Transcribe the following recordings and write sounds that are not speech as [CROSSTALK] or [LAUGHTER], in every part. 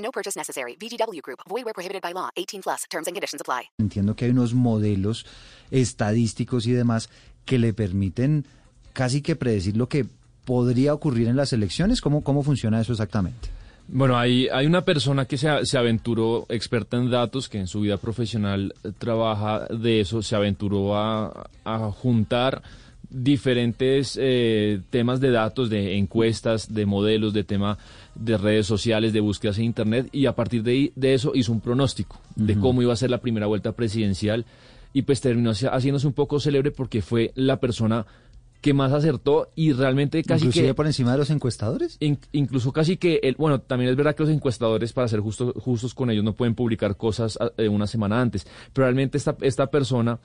No purchase necessary. VGW Group. Void where prohibited by law. 18 plus. Terms and conditions apply. Entiendo que hay unos modelos estadísticos y demás que le permiten casi que predecir lo que podría ocurrir en las elecciones. ¿Cómo, cómo funciona eso exactamente? Bueno, hay, hay una persona que se, se aventuró, experta en datos, que en su vida profesional trabaja de eso, se aventuró a, a juntar diferentes eh, temas de datos, de encuestas, de modelos, de tema de redes sociales, de búsquedas en Internet, y a partir de, de eso hizo un pronóstico de cómo iba a ser la primera vuelta presidencial, y pues terminó haciéndose un poco célebre porque fue la persona que más acertó y realmente casi ¿Inclusive que por encima de los encuestadores? in- incluso casi que el, bueno también es verdad que los encuestadores para ser justos justos con ellos no pueden publicar cosas eh, una semana antes pero realmente esta esta persona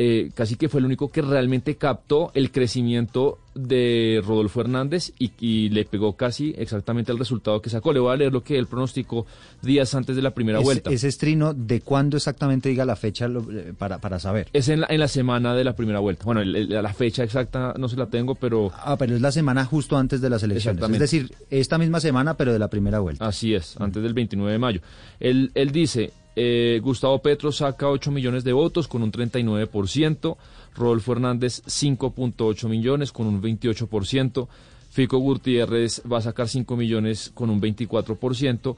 eh, casi que fue el único que realmente captó el crecimiento de Rodolfo Hernández y, y le pegó casi exactamente el resultado que sacó. Le voy a leer lo que él pronosticó días antes de la primera Ese- vuelta. Ese estrino, ¿de cuándo exactamente diga la fecha lo- eh, para, para saber? Es en la, en la semana de la primera vuelta. Bueno, el- el- la fecha exacta no se la tengo, pero Ah, pero es la semana justo antes de las elecciones. Es decir, esta misma semana, pero de la primera vuelta. Así es, antes del 29 de mayo. Él, él dice, eh, Gustavo Petro saca 8 millones de votos con un 39%, Rodolfo Hernández 5.8 millones con un 28%, Fico Gutiérrez va a sacar 5 millones con un 24%,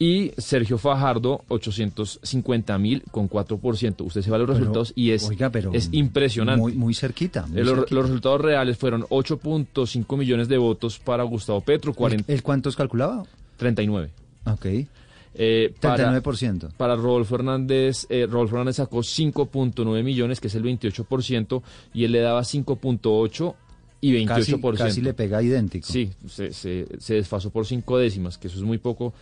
y Sergio Fajardo 850 mil con 4%. Usted se va a los Pero, resultados y es, oiga, pero es impresionante. Muy, muy cerquita. muy los, cerquita. los resultados reales fueron 8.5 millones de votos para Gustavo Petro, 40, ¿El, el cuántos calculaba? 39. Ok. Eh, para, 39%. para Rodolfo Hernández, eh, Rodolfo Hernández sacó 5.9 millones, que es el 28%, y él le daba 5.8 y 28%. Casi, casi le pega idéntico. Sí, se, se, se desfasó por cinco décimas, que eso es muy poco.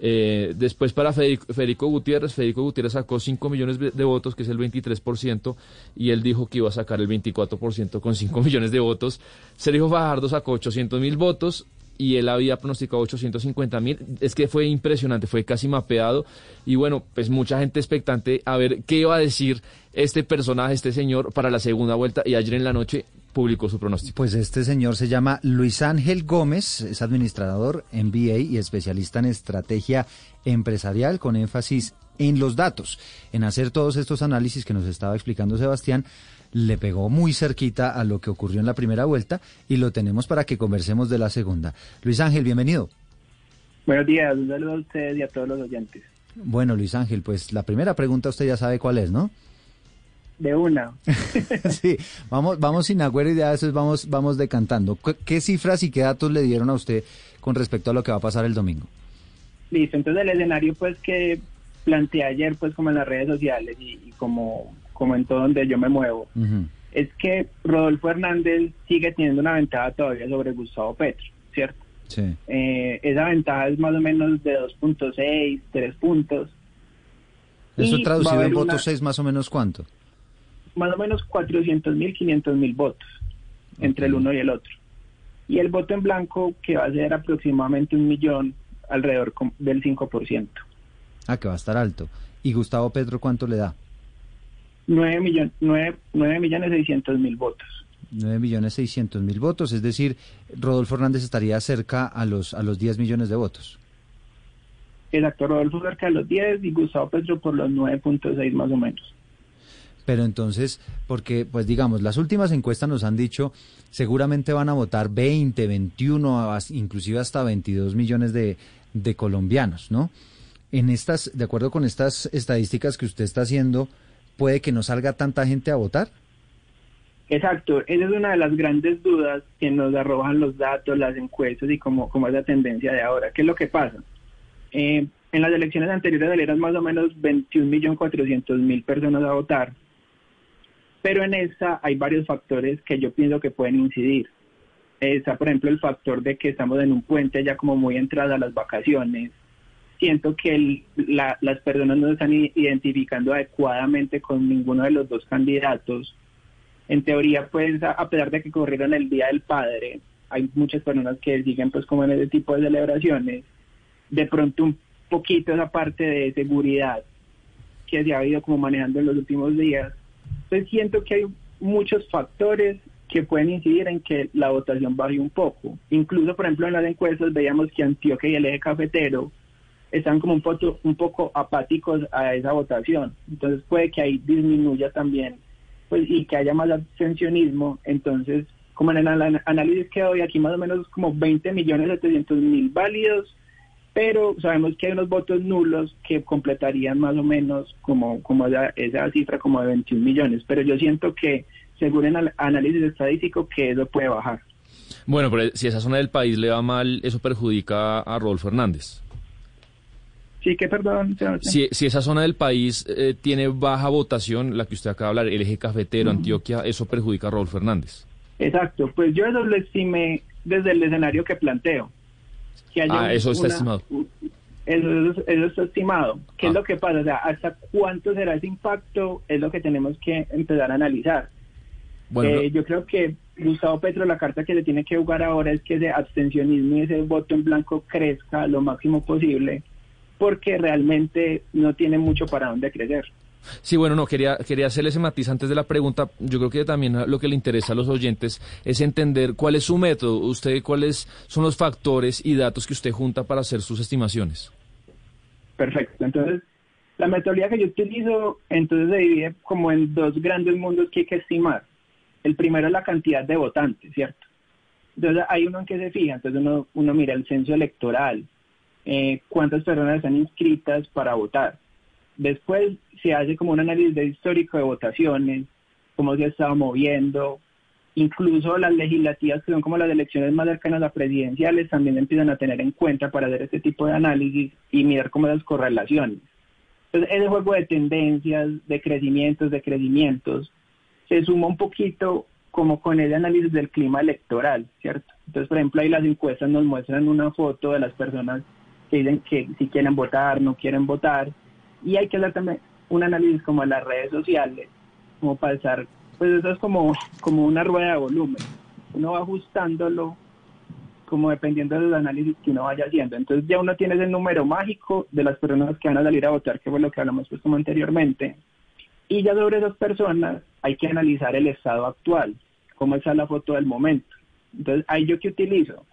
Eh, después para Federico, Federico Gutiérrez, Federico Gutiérrez sacó 5 millones de votos, que es el 23%, y él dijo que iba a sacar el 24% con 5 [LAUGHS] millones de votos. Sergio Fajardo sacó 800 mil votos y él había pronosticado 850 mil. Es que fue impresionante, fue casi mapeado. Y bueno, pues mucha gente expectante a ver qué iba a decir este personaje, este señor, para la segunda vuelta. Y ayer en la noche publicó su pronóstico. Pues este señor se llama Luis Ángel Gómez, es administrador MBA y especialista en estrategia empresarial con énfasis en los datos, en hacer todos estos análisis que nos estaba explicando Sebastián. Le pegó muy cerquita a lo que ocurrió en la primera vuelta y lo tenemos para que conversemos de la segunda. Luis Ángel, bienvenido. Buenos días, un saludo a ustedes y a todos los oyentes. Bueno, Luis Ángel, pues la primera pregunta usted ya sabe cuál es, ¿no? De una, [LAUGHS] sí, vamos, vamos sin agüero y ya después vamos, vamos decantando. ¿Qué, qué cifras y qué datos le dieron a usted con respecto a lo que va a pasar el domingo? listo. Entonces el escenario pues que planteé ayer pues como en las redes sociales y, y como, como en todo donde yo me muevo, es que Rodolfo Hernández sigue teniendo una ventaja todavía sobre Gustavo Petro, ¿cierto? Sí. Eh, esa ventaja es más o menos de 2.6, 3 puntos. Eso traducido en votos una- 6 más o menos cuánto. más o menos 400 mil, 500 mil votos entre el uno y el otro. Y el voto en blanco que va a ser aproximadamente un millón, alrededor del 5%. Ah, que va a estar alto. ¿Y Gustavo Petro cuánto le da? 9, millon, 9, 9 millones 600 mil votos. 9 millones 600 mil votos, es decir, Rodolfo Hernández estaría cerca a los, a los 10 millones de votos. Exacto, Rodolfo cerca de los 10 y Gustavo Petro por los 9.6 más o menos. Pero entonces, porque, pues digamos, las últimas encuestas nos han dicho, seguramente van a votar 20, 21, as- inclusive hasta 22 millones de, de colombianos, ¿no? En estas, de acuerdo con estas estadísticas que usted está haciendo, ¿puede que no salga tanta gente a votar? Exacto, esa es una de las grandes dudas que nos arrojan los datos, las encuestas y cómo, es la tendencia de ahora. ¿Qué es lo que pasa? Eh, en las elecciones anteriores salieron más o menos 21.400.000 personas a votar, pero en esta hay varios factores que yo pienso que pueden incidir. Está, por ejemplo, el factor de que estamos en un puente ya como muy entrada a las vacaciones. Siento que el- la- las personas no están identificando adecuadamente con ninguno de los dos candidatos. En teoría, pues, a, pesar de que corrieron el Día del Padre, hay muchas personas que siguen, pues, como en ese tipo de celebraciones. De pronto, un poquito esa parte de seguridad que se ha ido como manejando en los últimos días. Entonces, siento que hay muchos factores que pueden incidir en que la votación baje un poco. Incluso, por ejemplo, en las encuestas veíamos que Antioquia y el eje cafetero están como un poco, un poco apáticos a esa votación. Entonces puede que ahí disminuya también pues y que haya más abstencionismo. Entonces, como en el análisis que doy aquí más o menos como 20 millones 700 mil válidos, pero sabemos que hay unos votos nulos que completarían más o menos como, como esa, esa cifra como de 21 millones. Pero yo siento que, según el análisis estadístico, que eso puede bajar. Bueno, pero si esa zona del país le va mal, eso perjudica a Rodolfo Hernández. Sí, que perdón. Si, si esa zona del país eh, tiene baja votación, la que usted acaba de hablar, el eje cafetero, Antioquia, eso perjudica a Rodolfo Hernández. Exacto, pues yo eso lo estimé desde el escenario que planteo. Que haya Ah, eso está una- estimado. Eso, eso- está estimado. ¿Qué Ah. es lo que pasa? O sea, ¿hasta cuánto será ese impacto? Es lo que tenemos que empezar a analizar. Bueno, Eh, yo creo que Gustavo Petro, la carta que se tiene que jugar ahora es que ese abstencionismo y ese voto en blanco crezca lo máximo posible, porque realmente no tiene mucho para dónde crecer. Sí, bueno, no, quería, quería hacerle ese matiz antes de la pregunta. Yo creo que también lo que le interesa a los oyentes es entender cuál es su método, usted cuáles son los factores y datos que usted junta para hacer sus estimaciones. Perfecto. Entonces, la metodología que yo utilizo, entonces se divide como en dos grandes mundos que hay que estimar. El primero es la cantidad de votantes, ¿cierto? Entonces, hay uno en que se fija. Entonces, uno, uno mira el censo electoral, eh, cuántas personas están inscritas para votar. Después se hace como un análisis de histórico de votaciones, cómo se ha estado moviendo, incluso las legislativas, que son como las elecciones más cercanas a presidenciales, también empiezan a tener en cuenta para hacer este tipo de análisis y mirar como esas correlaciones. Entonces, ese juego de tendencias, de crecimientos, de crecimientos, se suma un poquito como con el análisis del clima electoral, ¿cierto? Entonces, por ejemplo, ahí las encuestas nos muestran una foto de las personas que dicen que si quieren votar, no quieren votar, y hay que hacer también un análisis como de las redes sociales, como para estar, pues eso es como, como una rueda de volumen, uno va ajustándolo como dependiendo de los análisis que uno vaya haciendo. Entonces ya uno tiene ese número mágico de las personas que van a salir a votar, que fue lo que hablamos pues como anteriormente. Y ya sobre esas personas hay que analizar el estado actual, cómo está la foto del momento. Entonces, ahí yo qué utilizo?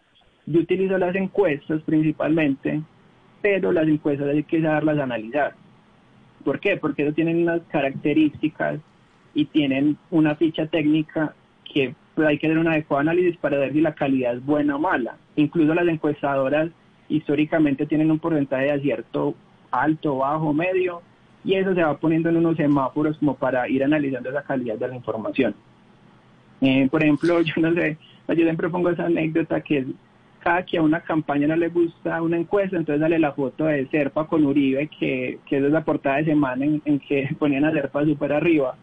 Yo utilizo las encuestas principalmente, pero las encuestas hay que saberlas analizar. ¿Por qué? Porque eso tienen unas características y tienen una ficha técnica que pues, hay que hacer un adecuado análisis para ver si la calidad es buena o mala. Incluso las encuestadoras históricamente tienen un porcentaje de acierto alto, bajo, medio, y eso se va poniendo en unos semáforos como para ir analizando esa calidad de la información. Eh, por ejemplo, [LAUGHS] yo no sé, yo siempre pongo esa anécdota que es cada que a una campaña no le gusta una encuesta, entonces sale la foto de Serpa con Uribe, que, que es la portada de semana en, en que [LAUGHS] ponían a Serpa súper arriba.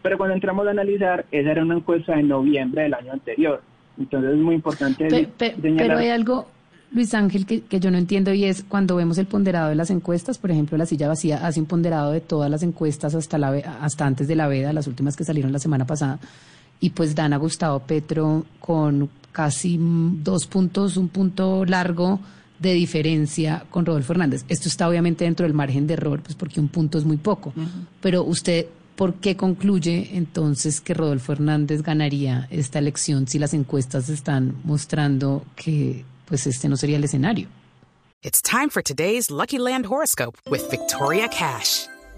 Pero cuando entramos a analizar, esa era una encuesta de noviembre del año anterior. Entonces es muy importante Pe- pe- señalar- pero hay algo, Luis Ángel, que, que yo no entiendo y es cuando vemos el ponderado de las encuestas, por ejemplo, la silla vacía hace un ponderado de todas las encuestas hasta, la, hasta antes de la veda, las últimas que salieron la semana pasada, y pues dan a Gustavo Petro con casi dos puntos, un punto largo de diferencia con Rodolfo Hernández. Esto está obviamente dentro del margen de error, pues porque un punto es muy poco. Pero usted, ¿por qué concluye entonces que Rodolfo Hernández ganaría esta elección si las encuestas están mostrando que pues este no sería el escenario? It's time for today's Lucky Land horoscope with Victoria Cash.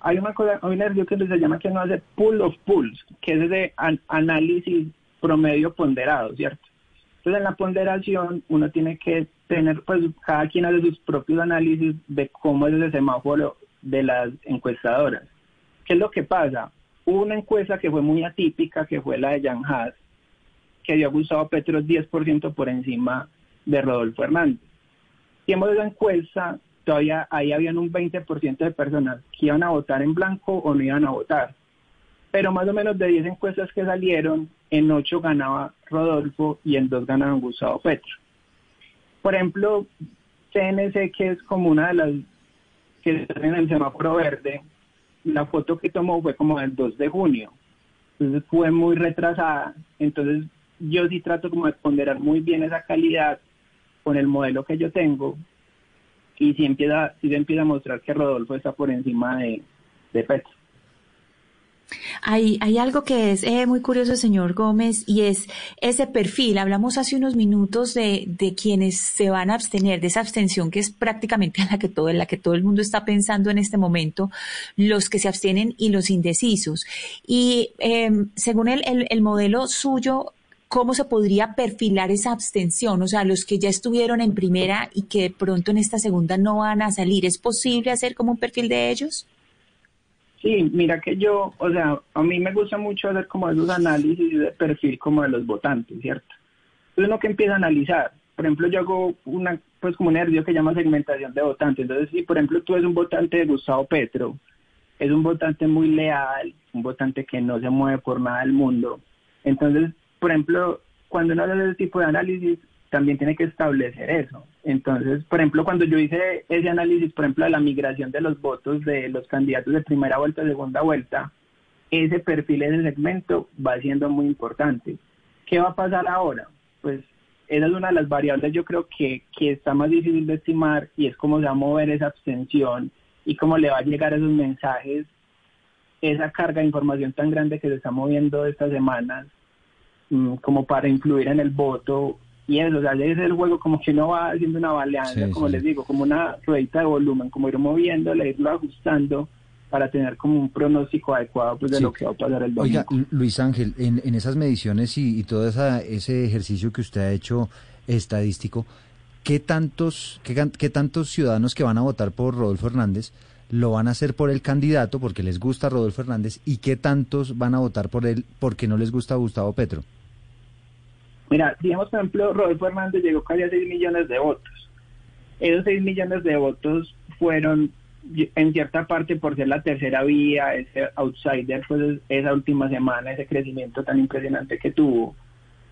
hay una cosa, hay una ejercicio que se llama que no hace pool of pools, que es an- análisis promedio ponderado, ¿cierto? Entonces, en la ponderación, uno tiene que tener, pues, cada quien hace sus propios análisis de cómo es ese semáforo de las encuestadoras. ¿Qué es lo que pasa? Hubo una encuesta que fue muy atípica, que fue la de Jan Haas, que dio a Gustavo Petro 10% por encima de Rodolfo Hernández. Tiempo esa encuesta, todavía ahí habían un 20% de personas que iban a votar en blanco o no iban a votar. Pero más o menos de 10 encuestas que salieron, en 8 ganaba Rodolfo y en 2 ganaba Gustavo Petro. Por ejemplo, CNC, que es como una de las que están en el semáforo verde, la foto que tomó fue como el 2 de junio. Entonces fue muy retrasada. Entonces yo sí trato como de ponderar muy bien esa calidad con el modelo que yo tengo y si empieza, si empieza a mostrar que Rodolfo está por encima de, de Petro. Hay, hay algo que es eh, muy curioso, señor Gómez, y es ese perfil. Hablamos hace unos minutos de, de quienes se van a abstener, de esa abstención que es prácticamente la que todo, en la que todo el mundo está pensando en este momento, los que se abstienen y los indecisos. Y em, según el, el, el modelo suyo, ¿cómo se podría perfilar esa abstención? O sea, los que ya estuvieron en primera y que de pronto en esta segunda no van a salir, ¿es posible hacer como un perfil de ellos? Sí, mira que yo, o sea, a mí me gusta mucho hacer como esos análisis de perfil como de los votantes, ¿cierto? Entonces uno que empieza a analizar, por ejemplo, yo hago una, pues como un ejercicio que llama segmentación de votantes. Entonces, si por ejemplo tú eres un votante de Gustavo Petro, es un votante muy leal, un votante que no se mueve por nada del mundo. Entonces, por ejemplo, cuando uno hace ese tipo de análisis, también tiene que establecer eso. Entonces, por ejemplo, cuando yo hice ese análisis, por ejemplo, de la migración de los votos de los candidatos de primera vuelta, segunda vuelta, ese perfil, ese segmento va siendo muy importante. ¿Qué va a pasar ahora? Pues esa es una de las variables yo creo que, que está más difícil de estimar y es cómo se va a mover esa abstención y cómo le va a llegar esos mensajes, esa carga de información tan grande que se está moviendo estas semanas, como para influir en el voto y eso, o sea, es el juego como que uno va haciendo una baleanza, como les digo, como una ruedita de volumen, como ir moviéndole, irlo ajustando para tener como un pronóstico adecuado pues, de lo que va a pasar el domingo. Oiga, Luis Ángel, en, en esas mediciones y, y todo esa, ese ejercicio que usted ha hecho estadístico, ¿qué tantos, qué, qué tantos ciudadanos que van a votar por Rodolfo Hernández lo van a hacer por el candidato porque les gusta Rodolfo Hernández y qué tantos van a votar por él porque no les gusta Gustavo Petro? Mira, digamos, por ejemplo, Rodolfo Hernández llegó casi a 6 millones de votos. Esos 6 millones de votos fueron en cierta parte por ser la tercera vía, ese outsider, pues esa última semana, ese crecimiento tan impresionante que tuvo.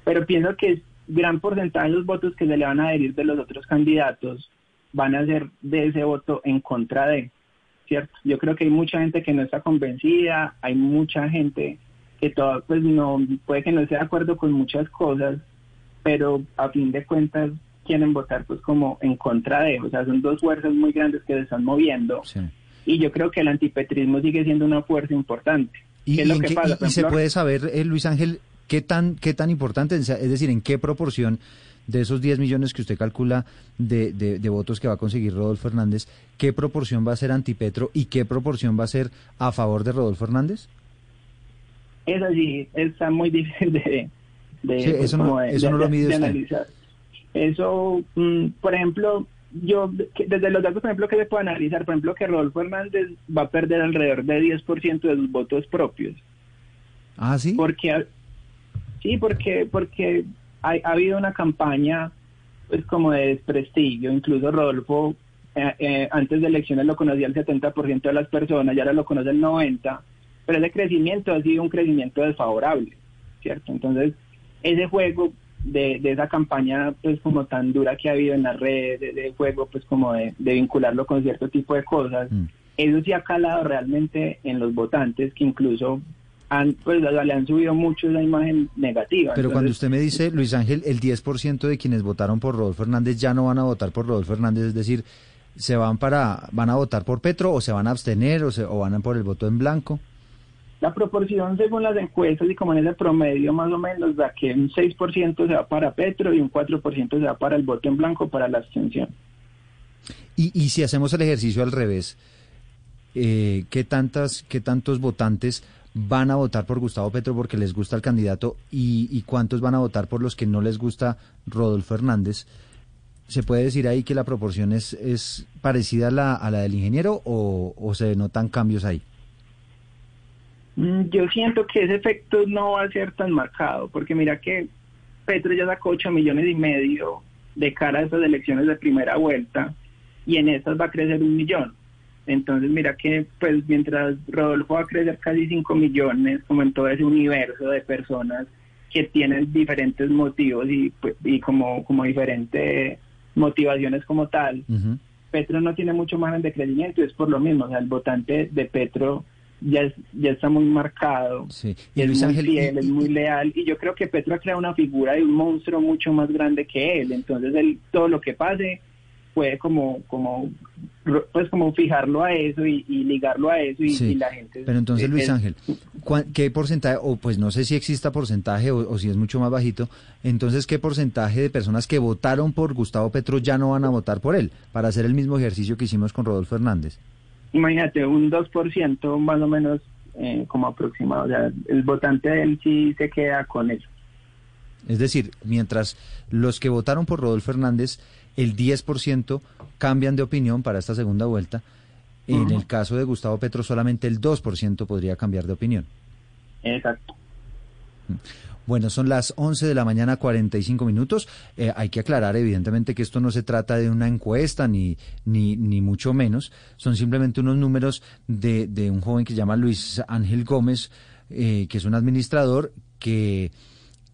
Pero pienso que gran porcentaje de los votos que se le van a adherir de los otros candidatos van a ser de ese voto en contra de, ¿cierto? Yo creo que hay mucha gente que no está convencida, hay mucha gente que todo, pues no, puede que no esté de acuerdo con muchas cosas, pero a fin de cuentas quieren votar pues como en contra de, o sea, son dos fuerzas muy grandes que se están moviendo. Y yo creo que el antipetrismo sigue siendo una fuerza importante. ¿Y, lo que pasa? y se puede saber, eh, Luis Ángel, qué tan, qué tan importante, es decir, en qué proporción de esos 10 millones que usted calcula de, de, de, votos que va a conseguir Rodolfo Hernández, ¿qué proporción va a ser antipetro y qué proporción va a ser a favor de Rodolfo Hernández? Es así, está muy [LAUGHS] difícil de, de, sí, eso no, de, eso no lo mide usted. analizar. Eso, mm, por ejemplo, yo desde los datos, por ejemplo, que se puede analizar, por ejemplo, que Rodolfo Hernández va a perder alrededor de 10% de sus votos propios. Ah, sí. Porque, sí, porque, porque ha, ha habido una campaña, pues, como de desprestigio. Incluso Rodolfo, eh, eh, antes de elecciones lo conocía el 70% de las personas, y ahora lo conoce el 90%, pero ese crecimiento ha sido un crecimiento desfavorable, ¿cierto? Entonces, ese juego de, de, esa campaña pues como tan dura que ha habido en las redes, de, de juego pues como de, de, vincularlo con cierto tipo de cosas, mm. eso sí ha calado realmente en los votantes que incluso han, pues le han subido mucho esa imagen negativa. Pero Entonces, cuando usted me dice, Luis Ángel, el 10% de quienes votaron por Rodolfo Hernández ya no van a votar por Rodolfo Hernández, es decir, se van para van a votar por Petro o se van a abstener o se o van a por el voto en blanco. La proporción según las encuestas y como en ese promedio más o menos da que un 6% se va para Petro y un 4% se va para el voto en blanco para la abstención. Y, y si hacemos el ejercicio al revés, eh, ¿qué, tantas, ¿qué tantos votantes van a votar por Gustavo Petro porque les gusta el candidato y, y cuántos van a votar por los que no les gusta Rodolfo Hernández. ¿Se puede decir ahí que la proporción es, es parecida a la, a la del ingeniero o, o se notan cambios ahí? Mm, Yo siento que ese efecto no va a ser tan marcado, porque mira que Petro ya sacó 8 millones y medio de cara a esas elecciones de primera vuelta y en estas va a crecer un millón. Entonces mira que pues mientras Rodolfo va a crecer casi 5 millones, como en todo ese universo de personas que tienen diferentes motivos y, pues, y como, como diferentes motivaciones como tal. Petro no tiene mucho margen de crecimiento y es por lo mismo, o sea, el votante de Petro ya, es- ya está muy marcado, Sí. y es Luis muy Ángel, y- es muy leal y yo creo que Petro ha creado una figura de un monstruo mucho más grande que él, entonces él todo lo que pase puede como como pues como fijarlo a eso y, y ligarlo a eso y, Sí, y la gente Pero entonces, es- Luis es- Ángel, ¿cuán- ¿qué porcentaje, o pues no sé si exista porcentaje o, o si es mucho más bajito, entonces qué porcentaje de personas que votaron por Gustavo Petro ya no van a votar por él, para hacer el mismo ejercicio que hicimos con Rodolfo Hernández? Imagínate un 2% más o menos eh, como aproximado, o sea, el votante de él sí se queda con eso. Es decir, mientras los que votaron por Rodolfo Hernández, el 10% cambian de opinión para esta segunda vuelta, en el caso de Gustavo Petro solamente el 2% podría cambiar de opinión. Exacto. Bueno, son las 11 de la mañana 45 minutos. Eh, hay que aclarar evidentemente que esto no se trata de una encuesta ni, ni, ni mucho menos. Son simplemente unos números de, de un joven que se llama Luis Ángel Gómez, eh, que es un administrador que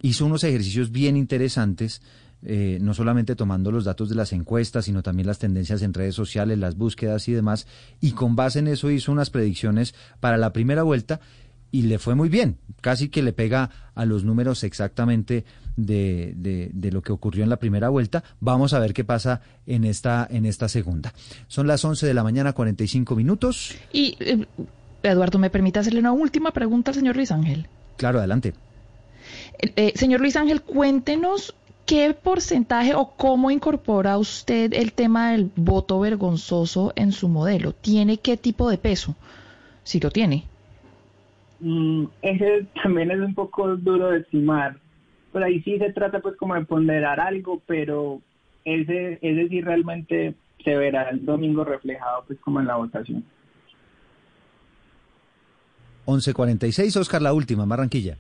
hizo unos ejercicios bien interesantes. eh, no solamente tomando los datos de las encuestas, sino también las tendencias en redes sociales, las búsquedas y demás, y con base en eso hizo unas predicciones para la primera vuelta y le fue muy bien, casi que le pega a los números exactamente de, de, de lo que ocurrió en la primera vuelta. Vamos a ver qué pasa en esta, en esta segunda. Son las 11 de la mañana, 45 minutos. Y, eh, Eduardo, ¿me permite hacerle una última pregunta al señor Luis Ángel? Claro, adelante. Eh, eh, señor Luis Ángel, cuéntenos qué porcentaje o cómo incorpora usted el tema del voto vergonzoso en su modelo. ¿Tiene qué tipo de peso? Si lo tiene. Mm, ese [LAUGHS] también es un poco duro de estimar. Por ahí sí se trata pues como de ponderar algo, pero ese, ese sí realmente se verá el domingo reflejado pues como en la votación. 11.46, Oscar, la última, Barranquilla.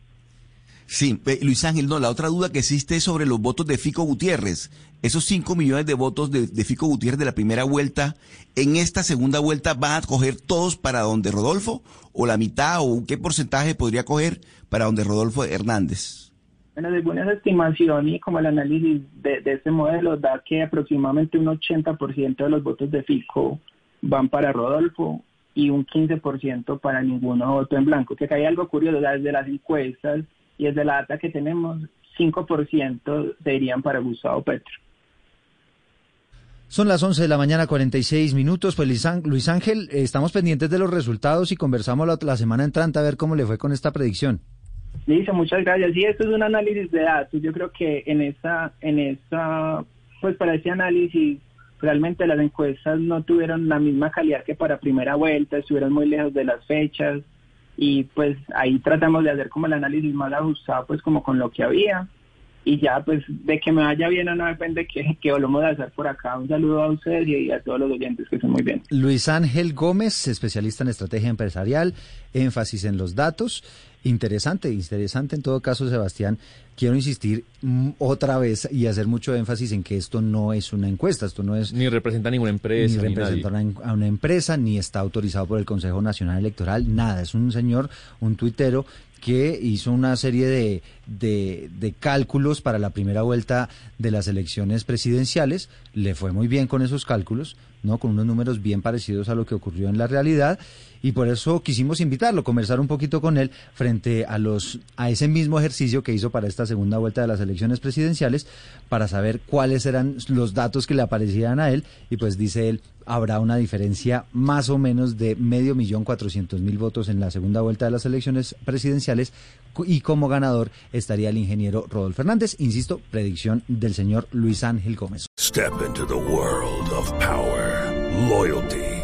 Sí, Luis Ángel, no, la otra duda que existe es sobre los votos de Fico Gutiérrez. Esos 5 millones de votos de, Fico Gutiérrez de la primera vuelta, ¿en esta segunda vuelta van a coger todos para donde Rodolfo? ¿O la mitad? ¿O qué porcentaje podría coger para donde Rodolfo Hernández? Bueno, según esa estimación y como el análisis de, de este modelo da que aproximadamente un 80% de los votos de Fico van para Rodolfo y un 15% para ninguno voto en blanco. Que acá hay algo curioso, desde las encuestas y desde la data que tenemos, 5% se irían para Gustavo Petro. Son las 11 de la mañana, 46 minutos. Pues Luis Án- Luis Ángel, eh, estamos pendientes de los resultados y conversamos la, la semana entrante a ver cómo le fue con esta predicción. Listo, muchas gracias. Sí, esto es un análisis de datos. Yo creo que en esa, en esa, pues para ese análisis, realmente las encuestas no tuvieron la misma calidad que para primera vuelta, estuvieron muy lejos de las fechas y pues ahí tratamos de hacer como el análisis más ajustado, pues como con lo que había. Y ya, pues de que me vaya bien o no depende que, que volvamos a hacer por acá. Un saludo a ustedes y a todos los oyentes que estén muy bien. Luis Ángel Gómez, especialista en estrategia empresarial, énfasis en los datos. Interesante, interesante en todo caso, Sebastián. Quiero insistir otra vez y hacer mucho énfasis en que esto no es una encuesta, esto no es Ni representa a ninguna empresa. ni representa nadie. a una, a una empresa, ni está autorizado por el Consejo Nacional Electoral, nada. Es un señor, un tuitero que hizo una serie de, de, de cálculos para la primera vuelta de las elecciones presidenciales. Le fue muy bien con esos cálculos, ¿no? Con unos números bien parecidos a lo que ocurrió en la realidad. Y por eso quisimos invitarlo, conversar un poquito con él frente a los a ese mismo ejercicio que hizo para esta segunda vuelta de las elecciones presidenciales, para saber cuáles eran los datos que le aparecían a él. Y pues dice él, habrá una diferencia más o menos de medio millón cuatrocientos mil votos en la segunda vuelta de las elecciones presidenciales y como ganador estaría el ingeniero Rodolfo Fernández. Insisto, predicción del señor Luis Ángel Gómez. Step into the world of power, loyalty,